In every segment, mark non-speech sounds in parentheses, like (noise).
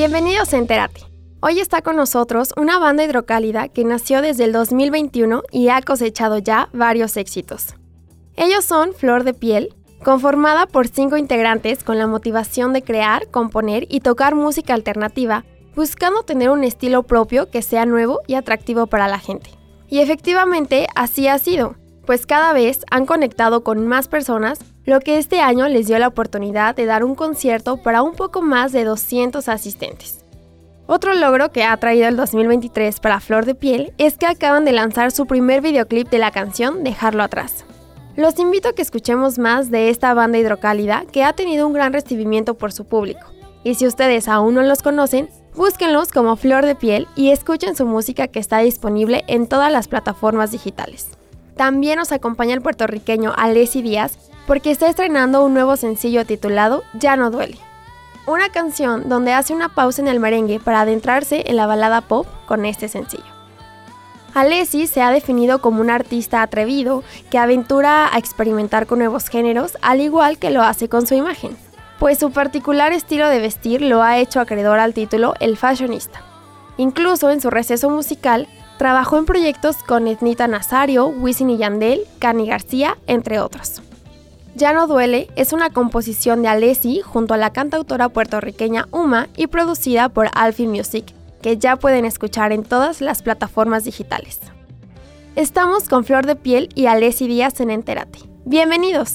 Bienvenidos a Enterate. Hoy está con nosotros una banda hidrocálida que nació desde el 2021 y ha cosechado ya varios éxitos. Ellos son Flor de Piel, conformada por cinco integrantes con la motivación de crear, componer y tocar música alternativa, buscando tener un estilo propio que sea nuevo y atractivo para la gente. Y efectivamente así ha sido, pues cada vez han conectado con más personas lo que este año les dio la oportunidad de dar un concierto para un poco más de 200 asistentes. Otro logro que ha traído el 2023 para Flor de Piel es que acaban de lanzar su primer videoclip de la canción Dejarlo atrás. Los invito a que escuchemos más de esta banda hidrocálida que ha tenido un gran recibimiento por su público. Y si ustedes aún no los conocen, búsquenlos como Flor de Piel y escuchen su música que está disponible en todas las plataformas digitales. También nos acompaña el puertorriqueño Alessi Díaz, porque está estrenando un nuevo sencillo titulado Ya no duele. Una canción donde hace una pausa en el merengue para adentrarse en la balada pop con este sencillo. Alessi se ha definido como un artista atrevido que aventura a experimentar con nuevos géneros, al igual que lo hace con su imagen, pues su particular estilo de vestir lo ha hecho acreedor al título El Fashionista. Incluso en su receso musical, trabajó en proyectos con Etnita Nazario, Wisin y Yandel, Cani García, entre otros. Ya no duele es una composición de Alessi junto a la cantautora puertorriqueña Uma y producida por Alfie Music, que ya pueden escuchar en todas las plataformas digitales. Estamos con Flor de Piel y Alessi Díaz en Entérate. Bienvenidos.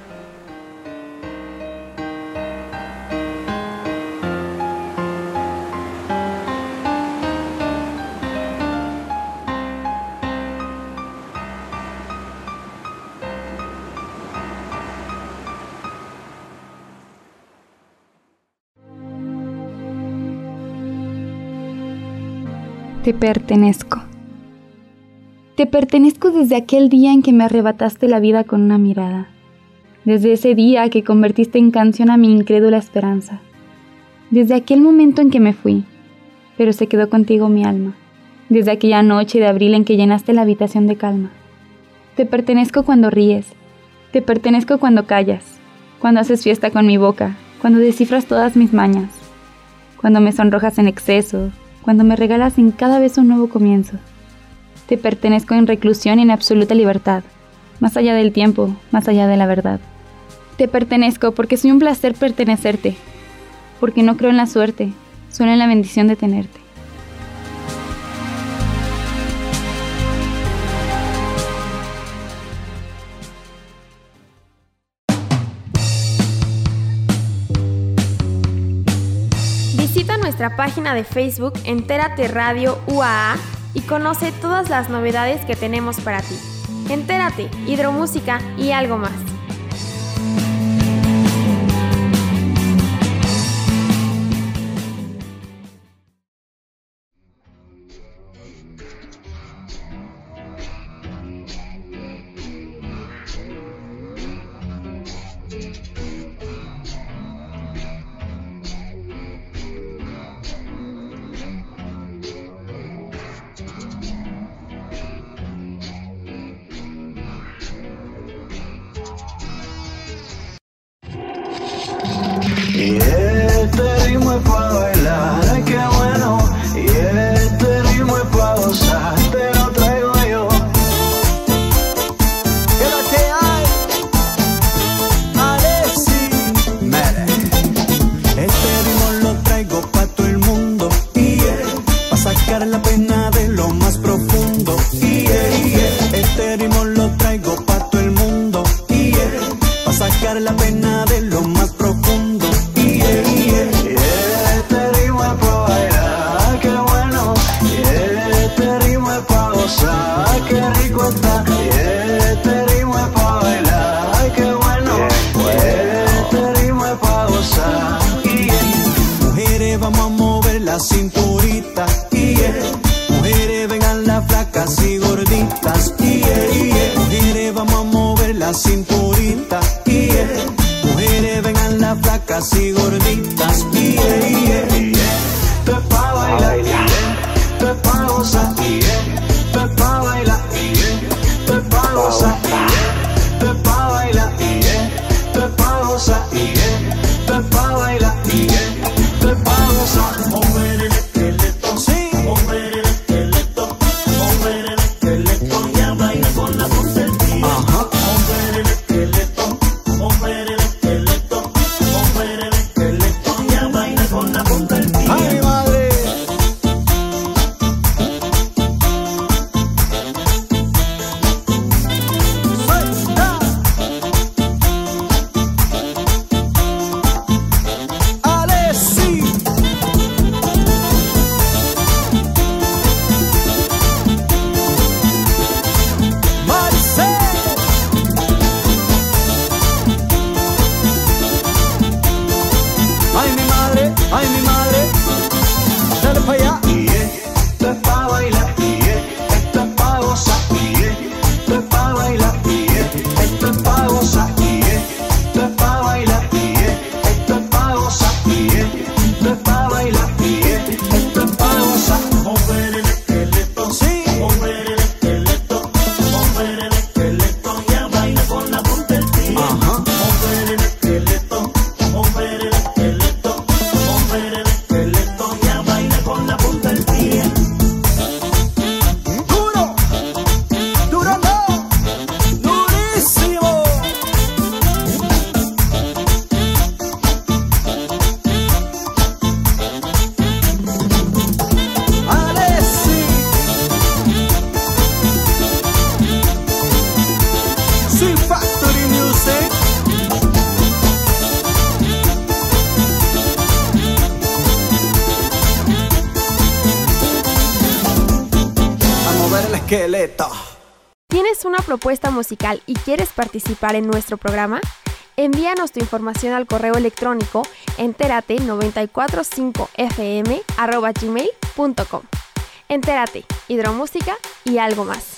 Te pertenezco. Te pertenezco desde aquel día en que me arrebataste la vida con una mirada. Desde ese día que convertiste en canción a mi incrédula esperanza. Desde aquel momento en que me fui, pero se quedó contigo mi alma. Desde aquella noche de abril en que llenaste la habitación de calma. Te pertenezco cuando ríes. Te pertenezco cuando callas. Cuando haces fiesta con mi boca. Cuando descifras todas mis mañas. Cuando me sonrojas en exceso, cuando me regalas en cada vez un nuevo comienzo. Te pertenezco en reclusión y en absoluta libertad, más allá del tiempo, más allá de la verdad. Te pertenezco porque soy un placer pertenecerte, porque no creo en la suerte, solo en la bendición de tenerte. Nuestra página de Facebook Entérate Radio UAA y conoce todas las novedades que tenemos para ti. Entérate, hidromúsica y algo más. ¿Tienes una propuesta musical y quieres participar en nuestro programa? Envíanos tu información al correo electrónico entérate945fm@gmail.com. Entérate, hidromúsica y algo más.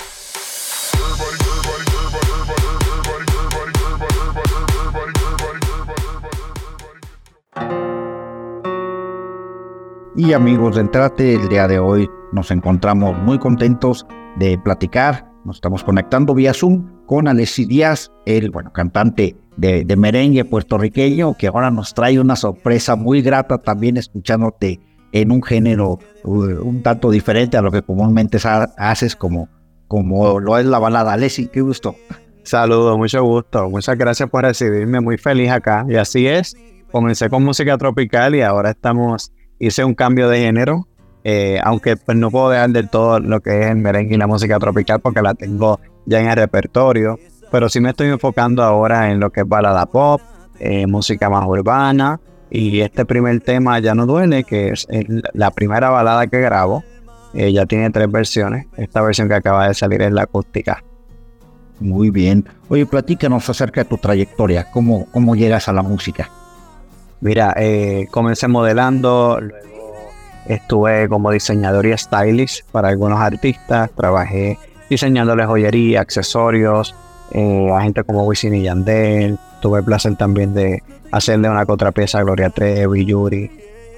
Y amigos de Entrate, el día de hoy nos encontramos muy contentos de platicar. Nos estamos conectando vía Zoom con Alessi Díaz, el bueno, cantante de, merengue puertorriqueño, que ahora nos trae una sorpresa muy grata también escuchándote en un género uh, un tanto diferente a lo que comúnmente haces, como, como lo es la balada. Alessi, qué gusto. Saludos, mucho gusto. Muchas gracias por recibirme. Muy feliz acá. Y así es. Comencé con música tropical y ahora estamos. Hice un cambio de género. Eh, aunque pues, no puedo dejar del todo lo que es el merengue y la música tropical porque la tengo ya en el repertorio. Pero sí me estoy enfocando ahora en lo que es balada pop, eh, música más urbana. Y este primer tema, Ya no duele, que es el- la primera balada que grabo. eh, ya tiene tres versiones. Esta versión que acaba de salir es la acústica. Muy bien. Oye, platícanos acerca de tu trayectoria, cómo, cómo llegas a la música. Mira, comencé modelando, luego estuve como diseñador y stylist para algunos artistas, trabajé diseñándoles joyería, accesorios, eh, a gente como Wisin y Yandel, tuve el placer también de hacerle una contrapieza a Gloria Trevi, Yuri,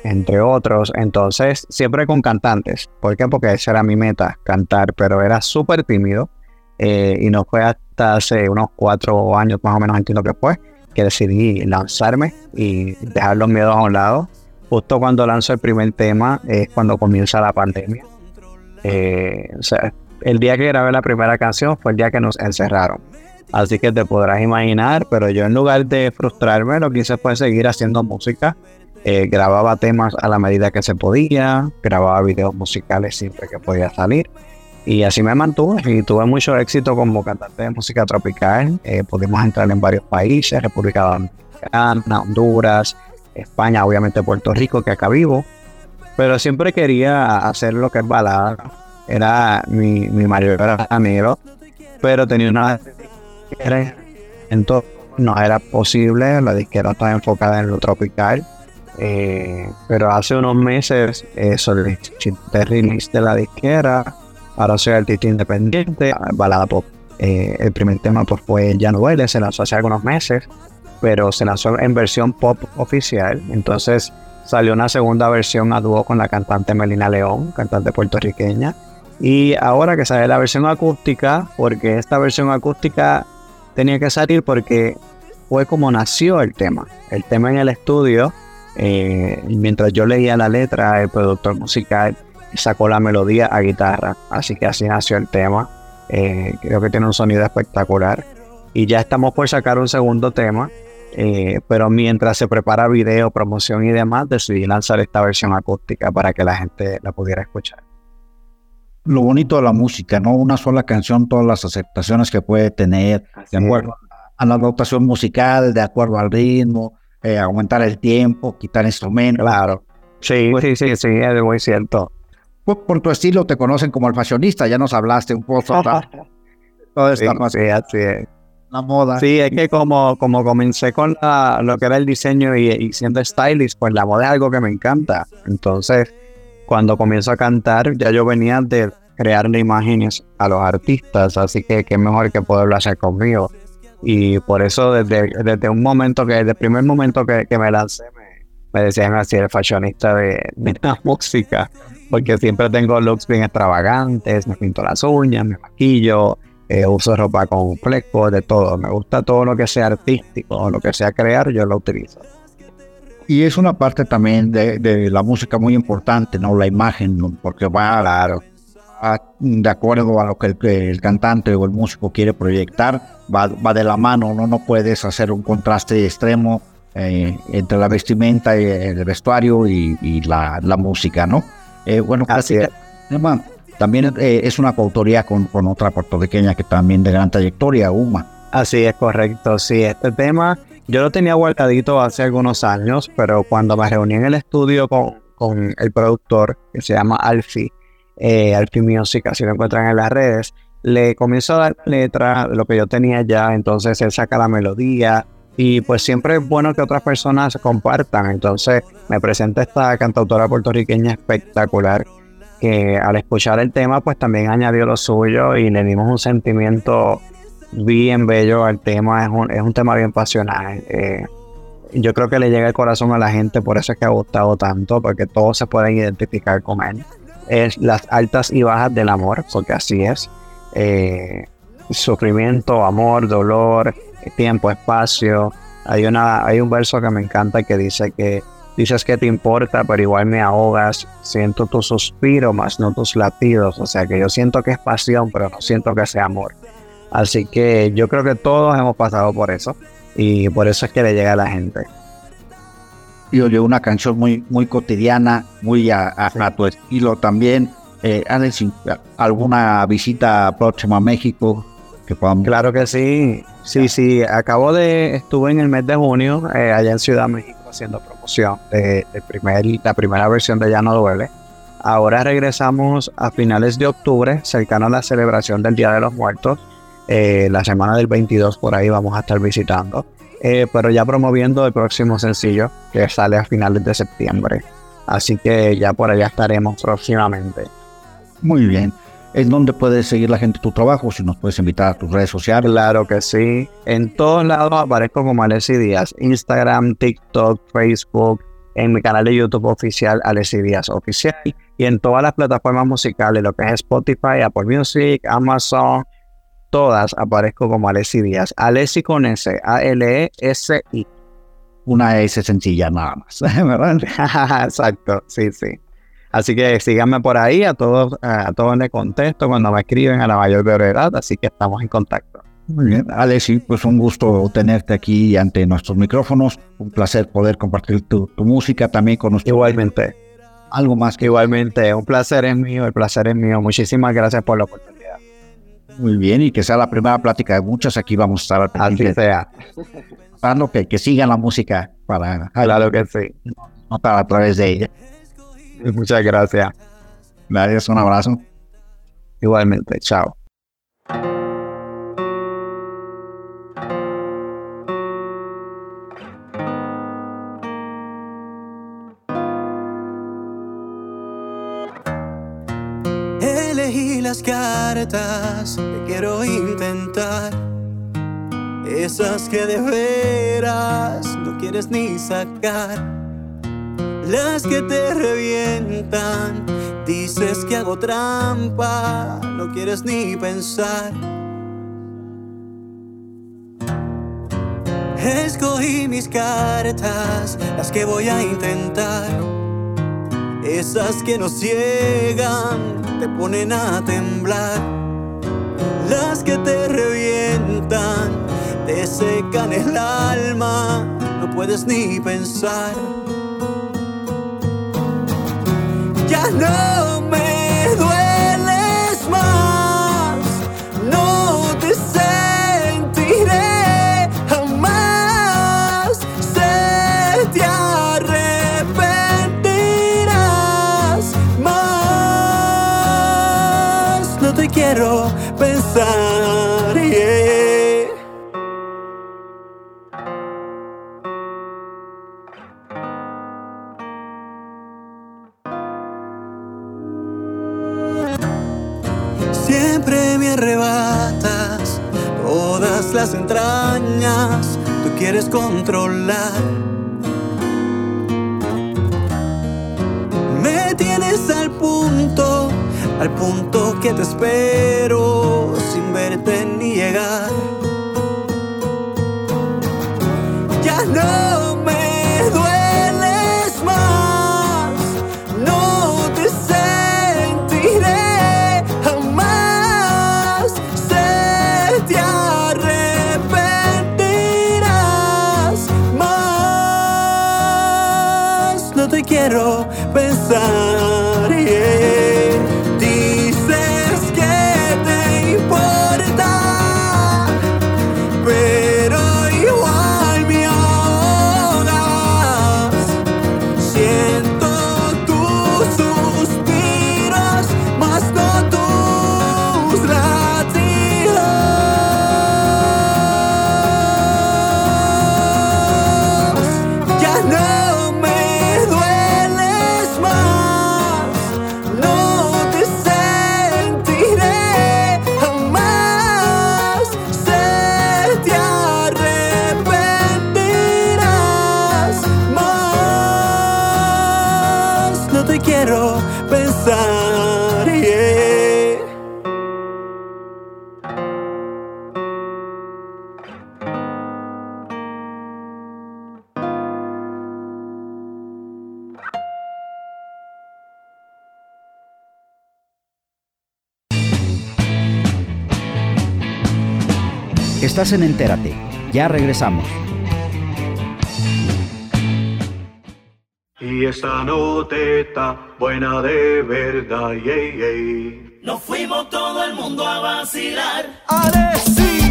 entre otros, entonces siempre con cantantes, ¿por qué? Porque esa era mi meta, cantar, pero era súper tímido eh, y no fue hasta hace unos cuatro años más o menos entiendo que fue, que decidí lanzarme y dejar los miedos a un lado. Justo cuando lanzo el primer tema es cuando comienza la pandemia. Eh, o sea, el día que grabé la primera canción fue el día que nos encerraron. Así que te podrás imaginar, pero yo en lugar de frustrarme, lo que hice fue seguir haciendo música. Eh, grababa temas a la medida que se podía, grababa videos musicales siempre que podía salir. Y así me mantuve y tuve mucho éxito como cantante de música tropical. Eh, pudimos entrar en varios países, República Dominicana, Honduras, España, obviamente Puerto Rico, que acá vivo. Pero siempre quería hacer lo que es balada. Era mi, mi mayor anhelo. Pero tenía una entonces no era posible, la disquera estaba enfocada en lo tropical. Eh, pero hace unos meses eh, solicité release de la disquera Ahora soy artista independiente, balada pop. Eh, el primer tema pues, fue Ya no duele, se lanzó hace algunos meses, pero se lanzó en versión pop oficial. Entonces salió una segunda versión a dúo con la cantante Melina León, cantante puertorriqueña. Y ahora que sale la versión acústica, porque esta versión acústica tenía que salir porque fue como nació el tema. El tema en el estudio, eh, mientras yo leía la letra, el productor musical sacó la melodía a guitarra. Así que así nació el tema. Eh, creo que tiene un sonido espectacular. Y ya estamos por sacar un segundo tema. Eh, pero mientras se prepara video, promoción y demás, decidí lanzar esta versión acústica para que la gente la pudiera escuchar. Lo bonito de la música, ¿no? Una sola canción, todas las aceptaciones que puede tener, de acuerdo a la dotación musical, de acuerdo al ritmo, eh, aumentar el tiempo, quitar instrumentos. Claro. Sí, pues sí, sí, sí, es muy cierto. Pues por tu estilo te conocen como el fashionista, ya nos hablaste un poco. (laughs) Todo esta sí, así es. La moda. Sí, es que como, como comencé con lo que era el diseño y, siendo stylist, pues la moda es algo que me encanta. Entonces, cuando comienzo a cantar, ya yo venía de crearle imágenes a los artistas, así que qué mejor que poderlo hacer conmigo. Y por eso desde, desde un momento que, desde el primer momento que, que me lancé, me, me, decían así el fashionista de, de la (laughs) música porque siempre tengo looks bien extravagantes, me pinto las uñas, me maquillo, eh, uso ropa con flecos, de todo. Me gusta todo lo que sea artístico, lo que sea crear, yo lo utilizo. Y es una parte también de, la música muy importante, ¿no? La imagen, porque va, claro, de acuerdo a lo que el, cantante o el músico quiere proyectar, va, va de la mano, ¿no? No puedes hacer un contraste extremo eh, entre la vestimenta, y el vestuario y, la, la música, ¿no? Eh, bueno, Así también eh, es una coautoría con, con, otra puertorriqueña que también de gran trayectoria, Uma. Así es correcto, sí, este tema yo lo tenía guardadito hace algunos años, pero cuando me reuní en el estudio con, con el productor que se llama Alfie, eh, Alfie Music, así lo encuentran en las redes, le comienzo a dar letra lo que yo tenía ya, entonces él saca la melodía, y pues siempre es bueno que otras personas compartan. Entonces me presenta esta cantautora puertorriqueña espectacular que al escuchar el tema pues también añadió lo suyo y le dimos un sentimiento bien bello al tema. Es un, es un tema bien pasional. Eh, yo creo que le llega el corazón a la gente, por eso es que ha gustado tanto, porque todos se pueden identificar con él. Es las altas y bajas del amor, porque así es. Eh, sufrimiento, amor, dolor, tiempo, espacio. Hay, una, hay un verso que me encanta que dice que dices que te importa, pero igual me ahogas. Siento tu suspiro, más no tus latidos. O sea que yo siento que es pasión, pero no siento que sea amor. Así que yo creo que todos hemos pasado por eso. Y por eso es que le llega a la gente. Y oye, una canción muy, muy cotidiana, muy a, tu estilo también. Eh, ¿Alguna visita próxima a México? Claro que sí, sí, sí. Acabo de, estuve en el mes de junio eh, allá en Ciudad México haciendo promoción de, primer, la primera versión de Ya no duele. Ahora regresamos a finales de octubre, cercano a la celebración del Día de los Muertos. Eh, la semana del 22 por ahí vamos a estar visitando. Eh, pero ya promoviendo el próximo sencillo que sale a finales de septiembre. Así que ya por allá estaremos próximamente. Muy bien es donde puedes seguir la gente tu trabajo, si nos puedes invitar a tus redes sociales. Claro que sí. En todos lados aparezco como Alessi Díaz. Instagram, TikTok, Facebook, en mi canal de YouTube oficial, Alessi Díaz Oficial. Y en todas las plataformas musicales, lo que es Spotify, Apple Music, Amazon, todas aparezco como Alessi Díaz. Alessi con S, A-L-E-S-I. Una S sencilla nada más, (laughs) ¿verdad? (laughs) Exacto, sí, sí. Así que síganme por ahí, a todos, a todos en el contexto, cuando me escriben a la mayor brevedad, así que estamos en contacto. Muy bien, Alexi, pues un gusto tenerte aquí ante nuestros micrófonos, un placer poder compartir tu, música también con nosotros. Igualmente. algo más que Igualmente, un placer es mío, el placer es mío. Muchísimas gracias por la oportunidad. muy bien y que sea la primera plática de muchas. Aquí vamos a estar al Así pendiente, sea. tratando que, que sigan la música para Claro que sí. notar a través de ella. (laughs) Muchas gracias. Gracias, un abrazo. Igualmente, chao. Elegí las cartas que quiero intentar. Esas que de veras no quieres ni sacar. Las que te revientan. Dices que hago trampa. No quieres ni pensar. Escogí mis cartas, las que voy a intentar. Esas que nos ciegan, te ponen a temblar. Las que te revientan, te secan el alma, no puedes ni pensar. Ya no me controlar. Me tienes al punto, al punto que te espero sin verte ni llegar. Ya no Estás en Entérate. Ya regresamos. Y esta noteta buena de verdad, yeah, yeah. Nos fuimos todo el mundo a vacilar. Ale, sí.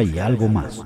Y algo más.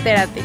Entérate.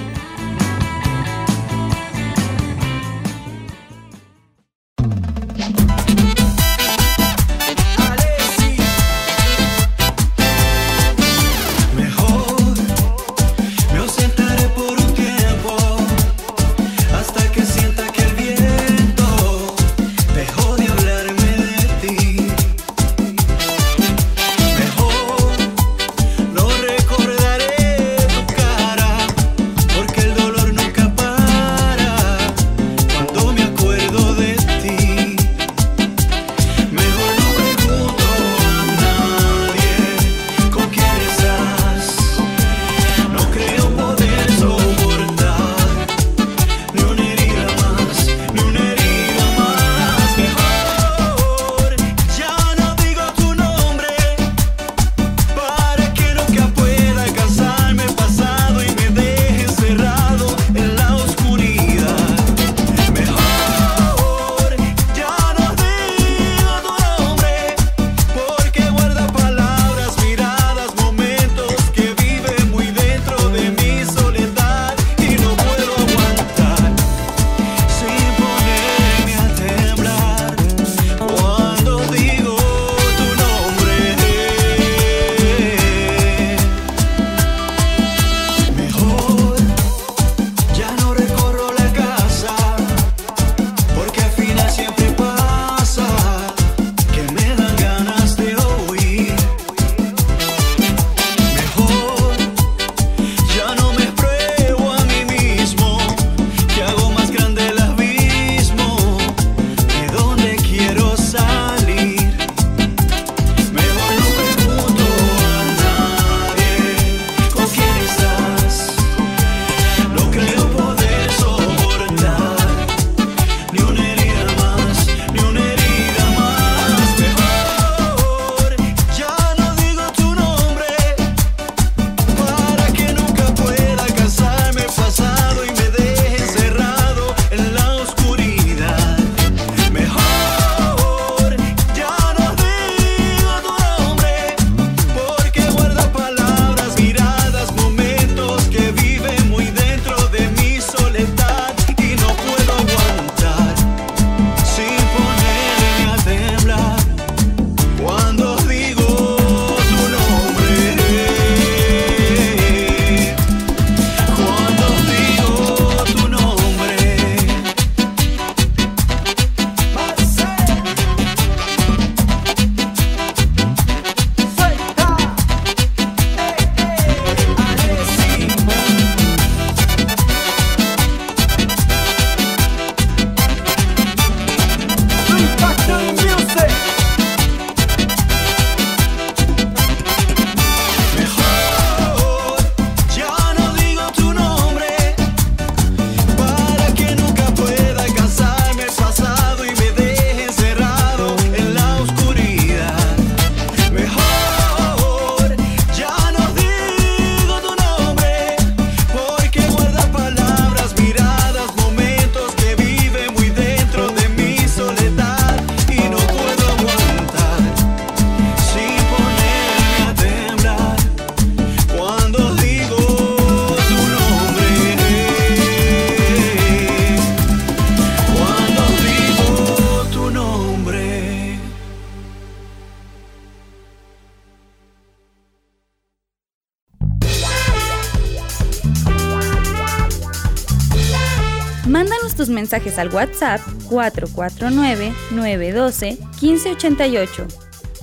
Mensajes al WhatsApp 449-912-1588.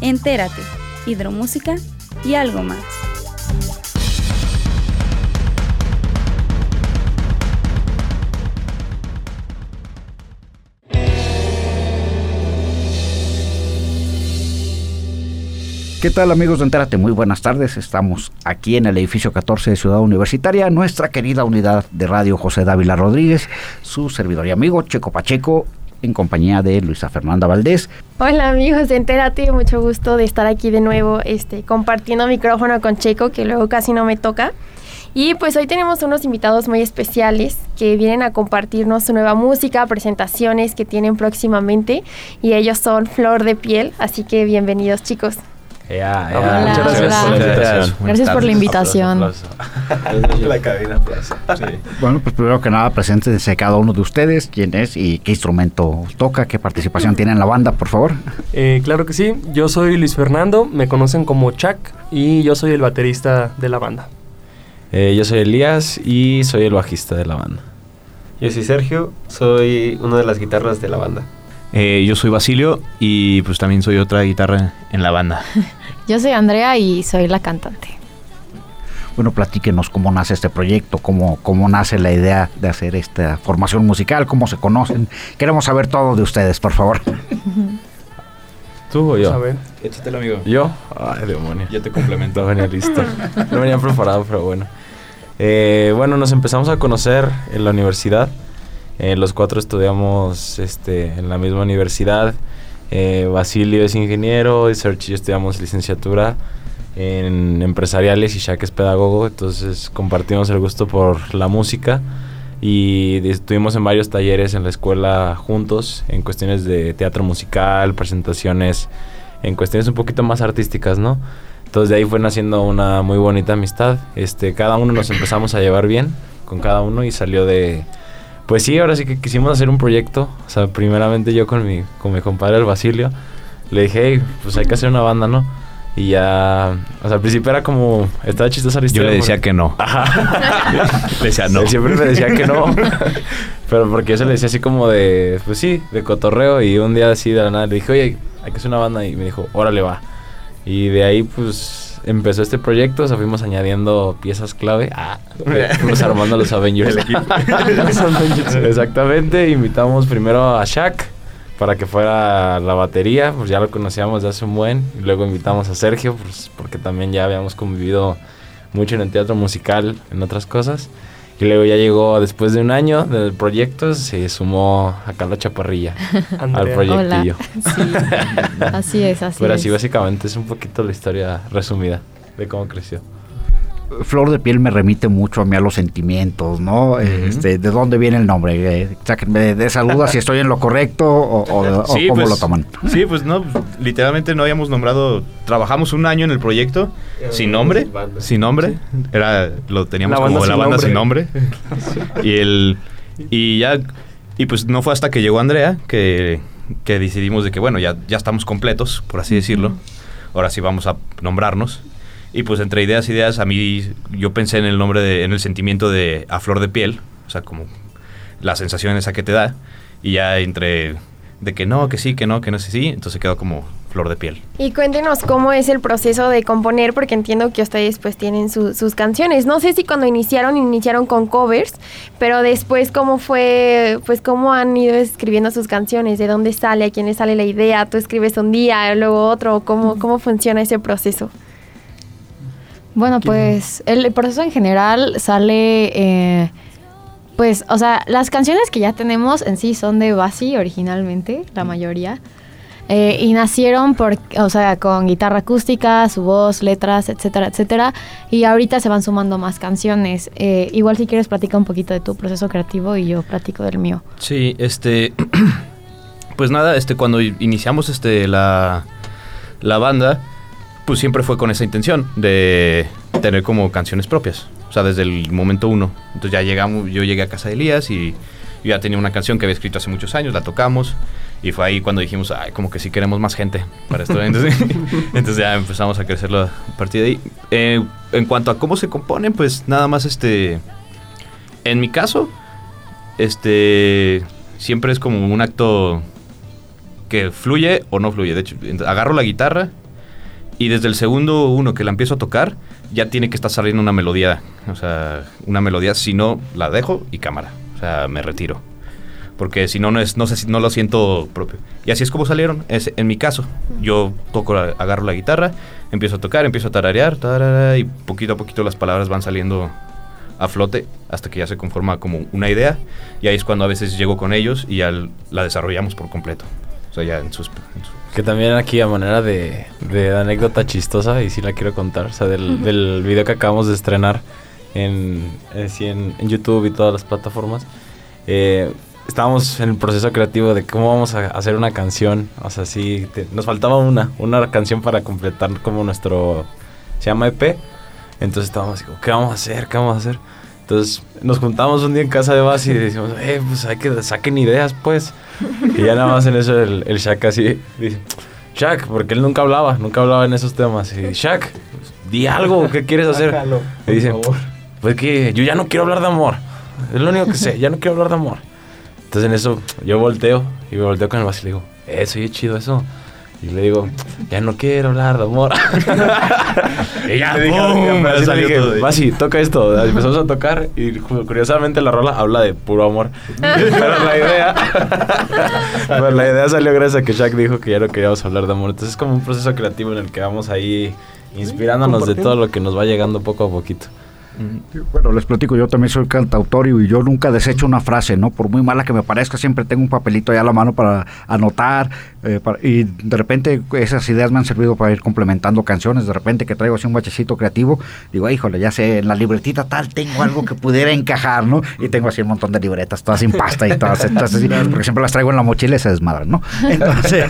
Entérate, hidromúsica y algo más. ¿Qué tal amigos de Entérate? Muy buenas tardes. Estamos aquí en el edificio 14 de Ciudad Universitaria, nuestra querida unidad de radio José Dávila Rodríguez, su servidor y amigo Checo Pacheco, en compañía de Luisa Fernanda Valdés. Hola amigos de Entérate, mucho gusto de estar aquí de nuevo este, compartiendo micrófono con Checo, que luego casi no me toca. Y pues hoy tenemos unos invitados muy especiales que vienen a compartirnos su nueva música, presentaciones que tienen próximamente y ellos son Flor de Piel, así que bienvenidos chicos. Ya, ya. Hola, Muchas gracias hola. por la invitación. Gracias por la invitación. (laughs) la cabina aplauso. Sí. Bueno, pues primero que nada, preséntense cada uno de ustedes, quién es y qué instrumento toca, qué participación tiene en la banda, por favor. Eh, claro que sí, yo soy Luis Fernando, me conocen como Chuck y yo soy el baterista de la banda. Eh, yo soy Elías y soy el bajista de la banda. Yo soy Sergio, soy una de las guitarras de la banda. Eh, yo soy Basilio y pues también soy otra guitarra en la banda. (laughs) Yo soy Andrea y soy la cantante. Bueno, platíquenos cómo nace este proyecto, cómo, cómo nace la idea de hacer esta formación musical, cómo se conocen. Queremos saber todo de ustedes, por favor. ¿Tú o yo? A ver. Échatelo, amigo. ¿Yo? Ay, demonio. Yo te complemento. (laughs) No venía listo. No venía preparado, pero bueno. Eh, bueno, nos empezamos a conocer en la universidad. Eh, los cuatro estudiamos este, en la misma universidad. Eh, Basilio es ingeniero y Sergio y yo estudiamos licenciatura en empresariales y Shaq es pedagogo. Entonces compartimos el gusto por la música y estuvimos en varios talleres en la escuela juntos en cuestiones de teatro musical, presentaciones, en cuestiones un poquito más artísticas, ¿no? Entonces de ahí fue naciendo una muy bonita amistad. Este, cada uno nos empezamos a llevar bien con cada uno y salió de pues sí, ahora sí que quisimos hacer un proyecto. O sea, primeramente yo con mi, con mi compadre el Basilio, le dije, hey, pues hay que hacer una banda, ¿no? Y ya, o sea, al principio era como, estaba chistosa la Yo historia. le decía porque- que no. Ajá. (laughs) Le decía no. Él siempre me decía que no. (laughs) pero porque yo se le decía así como de, pues sí, de cotorreo. Y un día así de la nada le dije, oye, hay que hacer una banda. Y me dijo, órale, va. Y de ahí, pues, empezó este proyecto. O sea, fuimos añadiendo piezas clave. Ah, fuimos armando los Avengers. (laughs) Los Avengers. Exactamente. Invitamos primero a Shaq para que fuera la batería. Pues ya lo conocíamos de hace un buen. Y luego invitamos a Sergio, pues, porque también ya habíamos convivido mucho en el teatro musical, en otras cosas. Y luego ya llegó, después de un año del proyecto, se sumó a Carla Chaparrilla (laughs) al proyectillo. Sí, así es, así Pero es. así básicamente es un poquito la historia resumida de cómo creció. Flor de piel me remite mucho a mí a los sentimientos, ¿no? Este, ¿De dónde viene el nombre? Eh, sáquenme de, de esa duda si estoy en lo correcto o, o- o (laughs) Sí, cómo pues, lo toman. Sí, pues no, pues, literalmente no habíamos nombrado. Trabajamos un año en el proyecto sin nombre, sin nombre. Era lo teníamos La como la banda sin nombre. nombre. (laughs) y el y ya y pues no fue hasta que llegó Andrea que, que decidimos de que bueno ya ya estamos completos por así decirlo. Ahora sí vamos a nombrarnos. Y pues entre ideas y ideas a mí yo pensé en el nombre de en el sentimiento de a flor de piel, o sea como la sensación esa que te da y ya entre de que no, que sí, que no, que no sé sí, entonces quedó como flor de piel. Y cuéntenos cómo es el proceso de componer, porque entiendo que ustedes pues tienen su- sus canciones. No sé si cuando iniciaron, iniciaron con covers, pero después cómo fue, pues cómo han ido escribiendo sus canciones, de dónde sale, a quién le sale la idea, tú escribes un día, luego otro, cómo, cómo funciona ese proceso. Bueno, pues el proceso en general sale, eh, pues, o sea, las canciones que ya tenemos en sí son de Basi originalmente, la mayoría. Eh, y nacieron por, o sea, con guitarra acústica, su voz, letras, etcétera, etcétera. Y ahorita se van sumando más canciones. Eh, igual si quieres platica un poquito de tu proceso creativo y yo platico del mío. Sí, este (clears throat) pues nada, este cuando iniciamos este la la banda, pues siempre fue con esa intención de tener como canciones propias, o sea, desde el momento uno. Entonces ya llegamos, yo llegué a casa de Elías y yo ya tenía una canción que había escrito hace muchos años, la tocamos y fue ahí cuando dijimos, ay, como que sí queremos más gente para esto. Entonces, (laughs) (laughs) entonces ya empezamos a crecerlo a partir de ahí. Eh, en cuanto a cómo se componen, pues nada más este, en mi caso, este, siempre es como un acto que fluye o no fluye. De hecho, agarro la guitarra y desde el segundo uno que la empiezo a tocar, ya tiene que estar saliendo una melodía. O sea, una melodía, si no, la dejo y cámara. O sea, me retiro. Porque si no, no, es, no, sé no lo siento propio. Y así es como salieron. Es, en mi caso, yo toco, agarro la guitarra, empiezo a tocar, empiezo a tararear, tarara, y poquito a poquito las palabras van saliendo a flote hasta que ya se conforma como una idea. Y ahí es cuando a veces llego con ellos y ya la desarrollamos por completo. O sea, ya en sus... Que también aquí a manera de, de anécdota chistosa, y sí la quiero contar, o sea, del, del video que acabamos de estrenar en, eh, en, en YouTube y todas las plataformas, eh, estábamos en el proceso creativo de cómo vamos a hacer una canción, o sea, sí, te- nos faltaba una, una canción para completar como nuestro, se llama EP, entonces estábamos así, como, ¿qué vamos a hacer? ¿Qué vamos a hacer? Entonces nos juntamos un día en casa de Basi y decimos, eh, pues hay que saquen ideas, pues. Y ya nada más en eso el, el Shaq así dice, Shaq, porque él nunca hablaba, nunca hablaba en esos temas. Y Shaq, di algo, ¿qué quieres hacer? Y dice, pues que yo ya no quiero hablar de amor. Es lo único que sé, ya no quiero hablar de amor. Entonces en eso yo volteo y me volteo con el Basi y le digo, eso, oye, chido eso. Y le digo, ya no quiero hablar de amor. (laughs) y ya, Le dije, ¡pum! así Le salió dije, todo. Toca esto. Empezamos a tocar y cu- curiosamente la rola habla de puro amor. (laughs) Pero la idea, pero la idea salió gracias a que Shaq dijo que ya no queríamos hablar de amor. Entonces es como un proceso creativo en el que vamos ahí inspirándonos de todo lo que nos va llegando poco a poquito. Bueno, les platico, yo también soy cantautor y yo nunca desecho una frase, ¿no? Por muy mala que me parezca, siempre tengo un papelito ahí a la mano para anotar eh, para- y de repente esas ideas me han servido para ir complementando canciones, de repente que traigo así un bachecito creativo, digo, "Ay, híjole, ya sé, en la libretita tal tengo algo que pudiera encajar, ¿no? Y tengo así un montón de libretas, todas sin pasta y todas así, porque siempre las traigo en la mochila y se desmadran, ¿no? (laughs) Entonces,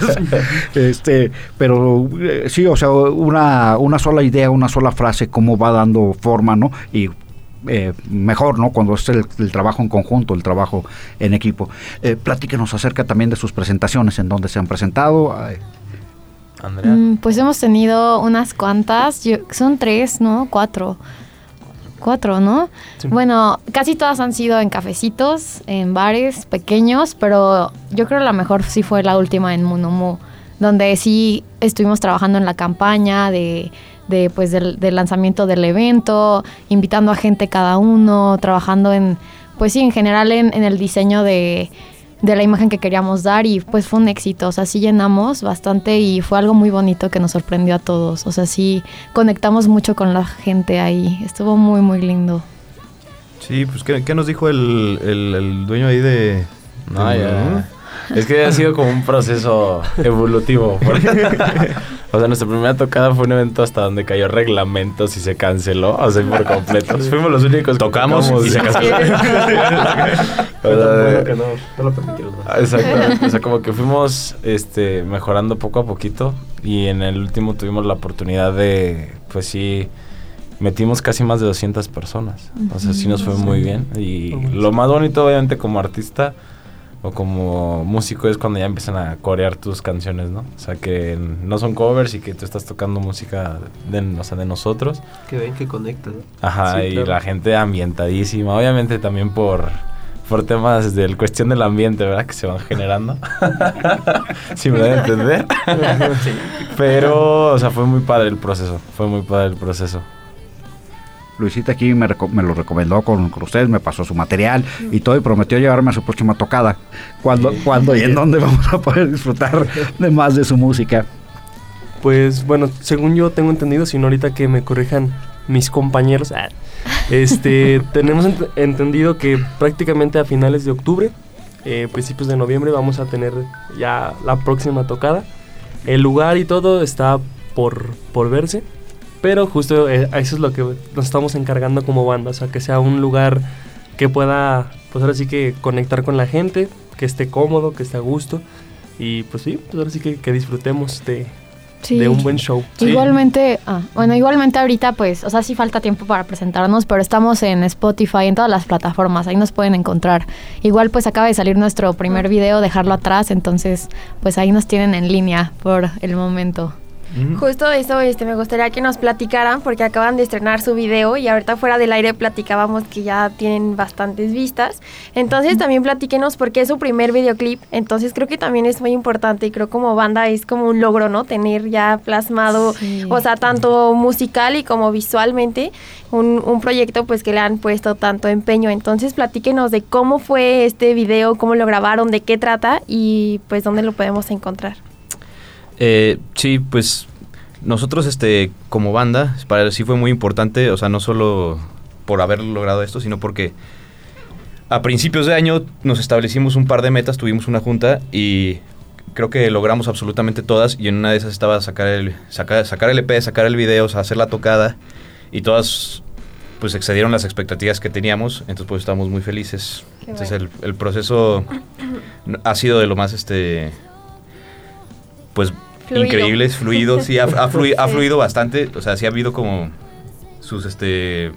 este, pero eh, sí, o sea, una, una sola idea, una sola frase, cómo va dando forma, ¿no? Y eh, mejor, ¿no? Cuando es el, el trabajo en conjunto, el trabajo en equipo. Eh, platíquenos acerca también de sus presentaciones, en donde se han presentado. Ay, Andrea. Mm, Pues hemos tenido unas cuantas, yo- son tres, ¿no? Cuatro. Cuatro, ¿no? Bueno, casi todas han sido en cafecitos, en bares pequeños, pero yo creo la mejor sí fue la última en Munomu, donde sí estuvimos trabajando en la campaña de, de, pues del, del lanzamiento del evento, invitando a gente cada uno, trabajando en, pues sí, en general en, en el diseño de, de la imagen que queríamos dar y pues fue un éxito, o sea, sí llenamos bastante y fue algo muy bonito que nos sorprendió a todos, o sea, sí conectamos mucho con la gente ahí, estuvo muy, muy lindo. Sí, pues ¿qué, qué nos dijo el, el- el dueño ahí de... Ya. Es que ha sido como un proceso evolutivo. porque- o sea, nuestra primera tocada fue un evento hasta donde cayó reglamentos y se canceló, o sea, por completo. Fuimos los únicos que Tocamos tocamos y se canceló. (laughs) O sea, bueno que no, no lo permitieron. Exactamente. O sea, como que fuimos este, mejorando poco a poquito y en el último tuvimos la oportunidad de, pues sí, metimos casi más de 200 personas. O sea, sí nos fue muy bien. Y lo más bonito, obviamente, como artista o como músico es cuando ya empiezan a corear tus canciones, ¿no? O sea, que no son covers y que tú estás tocando música de, o sea, de nosotros. Que ven que conectan. Ajá, Sí, y claro. la gente ambientadísima, obviamente también por, por temas de la cuestión del ambiente, ¿verdad? Que se van generando. (laughs) si me dan a entender. (laughs) Pero, o sea, fue muy padre el proceso, fue muy padre el proceso. Luisita aquí me, me lo recomendó con, con ustedes, me pasó su material y todo y prometió llevarme a su próxima tocada. ¿Cuándo, ¿cuándo y en (laughs) dónde vamos a poder disfrutar de más de su música? Pues bueno, según yo tengo entendido, si no ahorita que me corrijan mis compañeros, ah, este, (laughs) tenemos ent- entendido que prácticamente a finales de octubre, eh, principios de noviembre, vamos a tener ya la próxima tocada. El lugar y todo está por, por verse, pero justo eh, a eso es lo que nos estamos encargando como banda, o sea, que sea un lugar que pueda, pues ahora sí que conectar con la gente, que esté cómodo, que esté a gusto. Y pues sí, pues ahora sí que, que disfrutemos de, Sí. de un buen show. Igualmente, ah, bueno, igualmente ahorita pues, o sea, sí falta tiempo para presentarnos, pero estamos en Spotify, en todas las plataformas, ahí nos pueden encontrar. Igual pues acaba de salir nuestro Ah. primer video, dejarlo atrás, entonces pues ahí nos tienen en línea por el momento. Justo eso este, me gustaría que nos platicaran porque acaban de estrenar su video y ahorita fuera del aire platicábamos que ya tienen bastantes vistas. Entonces también platíquenos porque es su primer videoclip. Entonces creo que también es muy importante y creo como banda es como un logro, ¿no? Tener ya plasmado, Sí. o sea, tanto musical y como visualmente un, un proyecto pues que le han puesto tanto empeño. Entonces platíquenos de cómo fue este video, cómo lo grabaron, de qué trata y pues dónde lo podemos encontrar. Eh, sí, pues nosotros este como banda, para sí fue muy importante, o sea, no solo por haber logrado esto, sino porque a principios de año nos establecimos un par de metas, tuvimos una junta y creo que logramos absolutamente todas y en una de esas estaba sacar el sacar, sacar el EP, sacar el video, o sea, hacer la tocada y todas pues excedieron las expectativas que teníamos, entonces pues estamos muy felices. Qué Entonces el, el proceso ha sido de lo más este pues Fluido. increíble, es fluido, sí, ha, ha flui- ha (laughs) fluido bastante, o sea, sí ha habido como sus este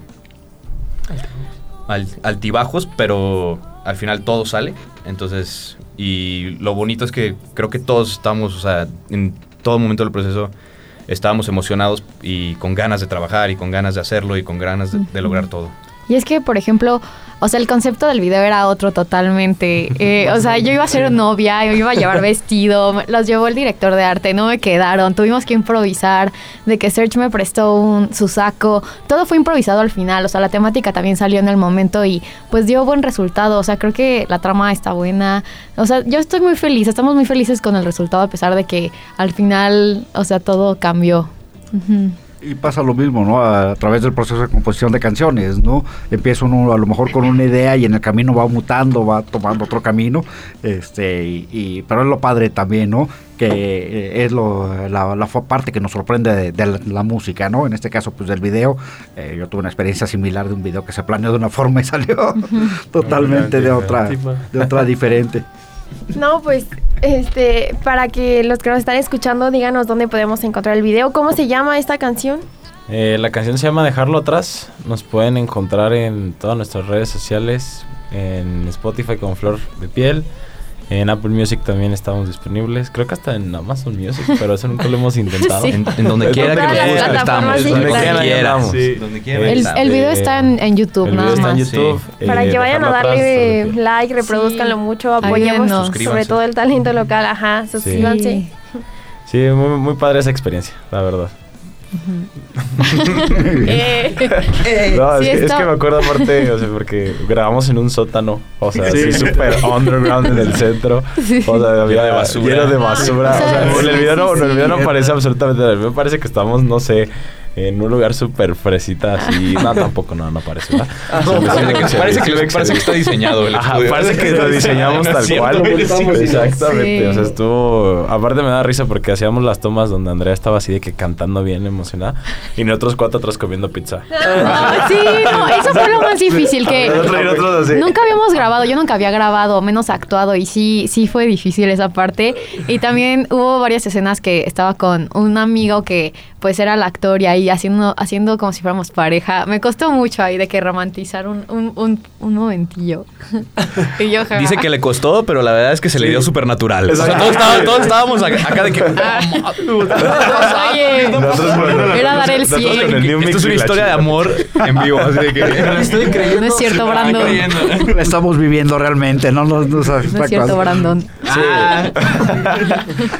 al- altibajos, pero al final todo sale, entonces, y lo bonito es que creo que todos estamos, o sea, en todo momento del proceso estábamos emocionados y con ganas de trabajar y con ganas de hacerlo y con ganas de, de lograr todo. Y es que, por ejemplo, o sea, el concepto del video era otro totalmente. (laughs) Eh, o sea, yo iba a ser novia, yo iba a llevar vestido, los llevó el director de arte, no me quedaron, tuvimos que improvisar, de que Serge me prestó un, su saco, todo fue improvisado al final, o sea, la temática también salió en el momento y pues dio buen resultado, o sea, creo que la trama está buena, o sea, yo estoy muy feliz, estamos muy felices con el resultado a pesar de que al final, o sea, todo cambió. Y pasa lo mismo, ¿no? A, través del proceso de composición de canciones, ¿no? Empieza uno a lo mejor con una idea y en el camino va mutando, va tomando otro camino, este, y, y- pero es lo padre también, ¿no? Que eh, es lo, la, la parte que nos sorprende de, de la, la música, ¿no? En este caso, pues del video, eh, yo tuve una experiencia similar de un video que se planeó de una forma y (laughs) salió totalmente de otra, de otra diferente. No, pues, este, para que los que nos están escuchando, díganos dónde podemos encontrar el video. ¿Cómo se llama esta canción? Eh, la canción se llama Dejarlo atrás. Nos pueden encontrar en todas nuestras redes sociales, en Spotify con Flor de Piel. En Apple Music también estamos disponibles. Creo que hasta en Amazon Music, pero eso nunca lo hemos (laughs) intentado. Sí. En, en donde quiera que nos estamos. Donde claro. quiera, andamos. Sí. Donde quiera El, video está en, en YouTube, El nada video está en más. YouTube. Para eh, que vayan a atrás, darle Piel. like, reproduzcanlo mucho, apoyemos sobre todo el talento local, ajá, suscríbanse. Sí. Sí, muy, muy padre esa experiencia, la verdad. (laughs) Eh, No, Sí, es, que, es que me acuerdo aparte, o sea, porque grabamos en un sótano, o sea, Sí. así súper underground en el centro, Sí. o sea, había de basura. lleno de basura, Ah, o sea, sí, en el video no, el video no sí. parece absolutamente nada, me parece que estamos, no sé, en un lugar súper fresita, así, (laughs) no, tampoco, no, no parece, ¿verdad? No, O sea, parece, que, parece, parece está diseñado el Ajá, parece que lo (laughs) diseñamos tal cual. Exactamente. Sí. O sea, estuvo. Aparte me da risa porque hacíamos las tomas donde Andrea estaba así de que cantando bien emocionada. Y nosotros cuatro atrás comiendo pizza. Ah, (laughs) sí, no, eso fue lo más difícil que nunca habíamos grabado, yo nunca había grabado, menos actuado y sí, sí fue difícil esa parte. Y también hubo varias escenas que estaba con un amigo que pues era el actor y ahí haciendo, haciendo como si fuéramos pareja. Me costó mucho ahí de que romantizar un, un, un, un momentillo. (laughs) y yo, ja. Dice que le costó, pero la verdad es que se le dio súper natural. O sea, todos, estábamos, todos estábamos acá, de que. (laughs) Oye, poniendo la- Era dar el nosotros 100. con el New Esto es una historia de amor en vivo. Así de que. (laughs) Me estoy creyendo. No es cierto, Brandon. La estamos viviendo realmente, no no, no, no es cierto. Brandon. Ah.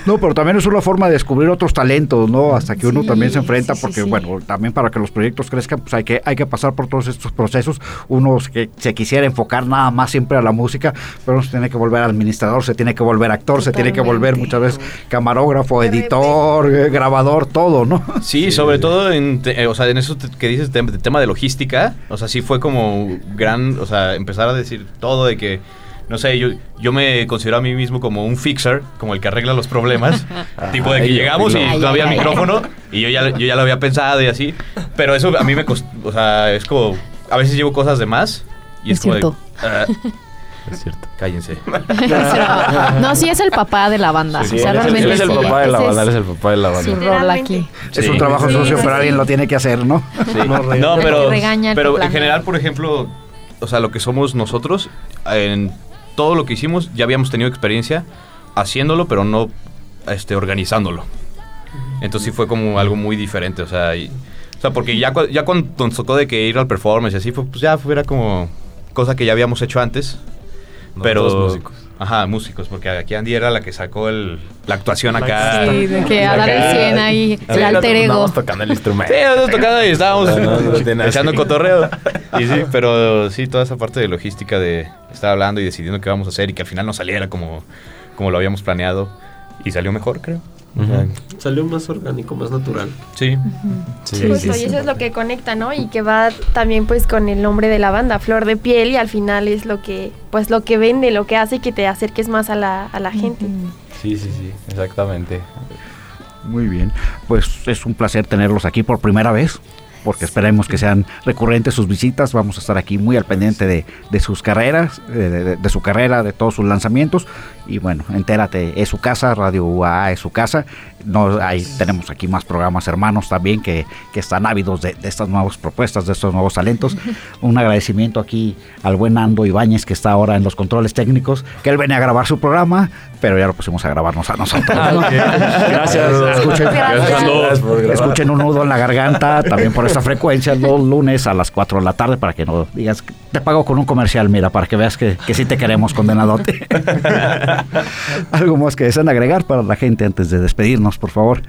No, pero también es una forma de descubrir otros talentos, ¿no? Hasta que uno también se enfrenta, sí, porque sí. bueno, también para que los proyectos crezcan, pues hay que, hay que pasar por todos estos procesos. Uno que se quisiera enfocar nada más siempre a la música, pero uno se tiene que volver administrador, se tiene que volver actor, se tiene que volver muchas veces camarógrafo, editor, eh, grabador, todo, ¿no? Sí, sobre todo en, te- eh, o sea, en eso te- que dices, de tema de logística, o sea, sí fue como gran, o sea, empezar a decir todo de que, no sé, yo, yo me considero a mí mismo como un fixer, como el que arregla los problemas, (laughs) tipo de que Ay, llegamos y no había ay, ay. micrófono y yo ya, yo ya lo había pensado y así, pero eso a mí me costó, o sea, es como, a veces llevo cosas de más y es, Es como de, cierto. "Ah, Es cierto. cállense. (laughs) (laughs) No, sí es el papá de la banda. Sí, o sea, es realmente él es el sí. papá de la banda, él es es el papá de la su banda. rol aquí. Es Sí. un trabajo Sí, sucio, sí, pero alguien lo tiene que hacer, ¿no? Sí. No, pero, pero en general, por ejemplo, o sea, lo que somos nosotros, en todo lo que hicimos, ya habíamos tenido experiencia haciéndolo, pero no este, organizándolo. Entonces sí fue como algo muy diferente, o sea, y- o sea porque ya, cu- ya cuando nos tocó de que ir al performance y así, fue, pues ya fuera como cosa que ya habíamos hecho antes. pero Nosotros músicos. Ajá, músicos, porque aquí Andy era la que sacó el, la actuación acá. Sí, de que a dar el 100 ahí, el alter ego. Estábamos tocando el instrumento. Sí, estábamos tocando y estábamos No, no, no tiene echando cotorreo. Y sí, pero sí, toda esa parte de logística de estar hablando y decidiendo qué vamos a hacer y que al final no saliera como, como lo habíamos planeado. Y salió mejor, creo. Sea, Salió más orgánico, más natural. Sí. Justo, y eso es lo que conecta, ¿no? Y que va también pues con el nombre de la banda, Flor de Piel, y al final es lo que, pues lo que vende, lo que hace que te acerques más a la, a la gente. Sí, sí, sí, exactamente. Muy bien. Pues es un placer tenerlos aquí por primera vez, porque esperemos que sean recurrentes sus visitas. Vamos a estar aquí muy al pendiente de, de sus carreras, de, de- de su carrera, de todos sus lanzamientos. Y bueno, entérate, es su casa, Radio UAA es su casa. No, ahí tenemos aquí más programas hermanos también que, que están ávidos de, de estas nuevas propuestas, de estos nuevos talentos. (laughs) Un agradecimiento aquí al buen Ando Ibáñez que está ahora en los controles técnicos, que él venía a grabar su programa, pero ya lo pusimos a grabarnos a nosotros. (laughs) Gracias. Escuchen, Gracias, escuchen un nudo en la garganta, también por esta frecuencia, los lunes a las 4 de la tarde, para que no digas, que te pago con un comercial, mira, para que veas que, que sí te queremos, condenadote. (laughs) Algo más que desean agregar para la gente antes de despedirnos, por favor.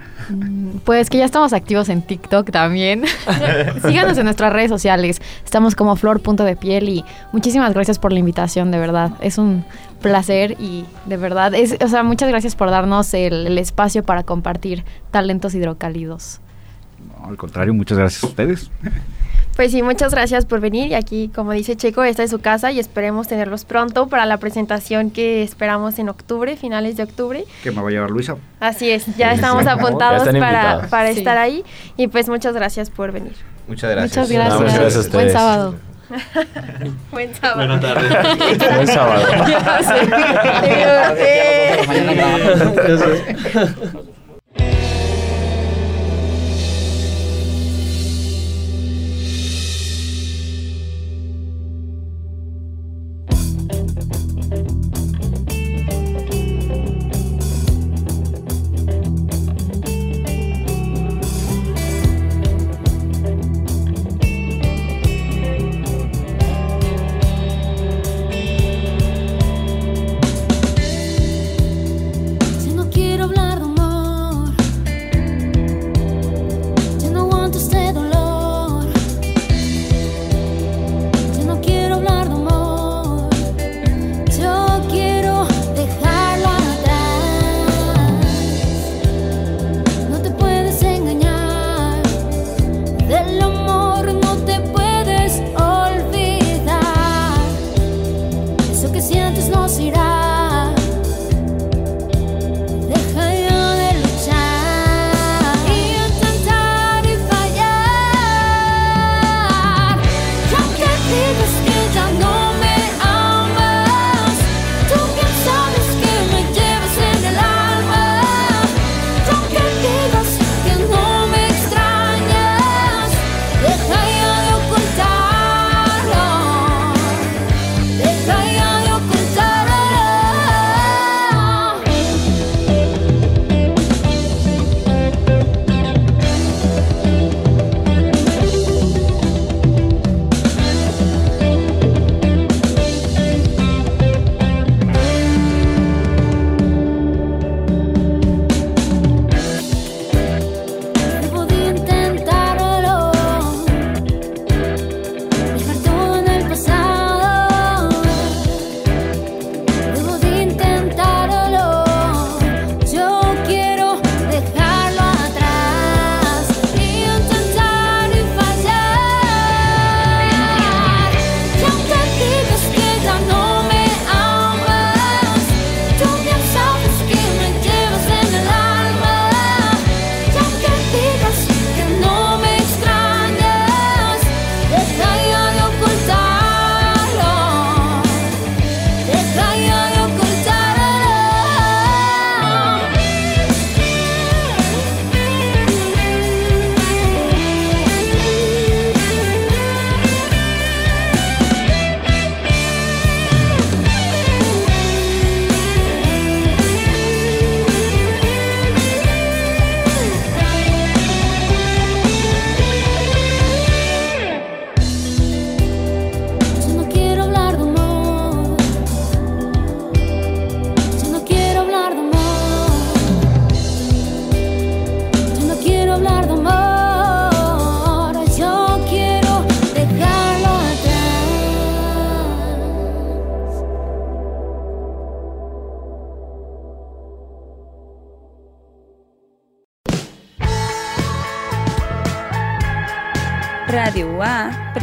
Pues que ya estamos activos en TikTok también. (laughs) Síganos en nuestras redes sociales. Estamos como flor.depiel y muchísimas gracias por la invitación, de verdad. Es un placer y de verdad, es, o sea, muchas gracias por darnos el, el espacio para compartir talentos hidrocálidos. No, al contrario, muchas gracias a ustedes. Pues sí, muchas gracias por venir y aquí, como dice Checo, esta es su casa y esperemos tenerlos pronto para la presentación que esperamos en octubre, finales de octubre. ¿Qué me va a llevar Luisa? Así es, ya estamos sí. apuntados Ya para, para Sí. estar ahí y pues muchas gracias por venir. Muchas gracias. Muchas gracias. muchas gracias a Buen sábado. (laughs) Buen sábado. Buena tarde. Buen sábado. (laughs) (laughs)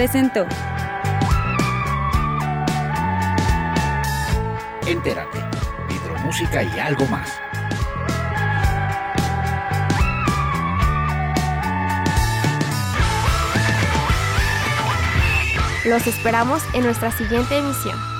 presentó Entérate, hidromúsica y algo más. Los esperamos en nuestra siguiente emisión.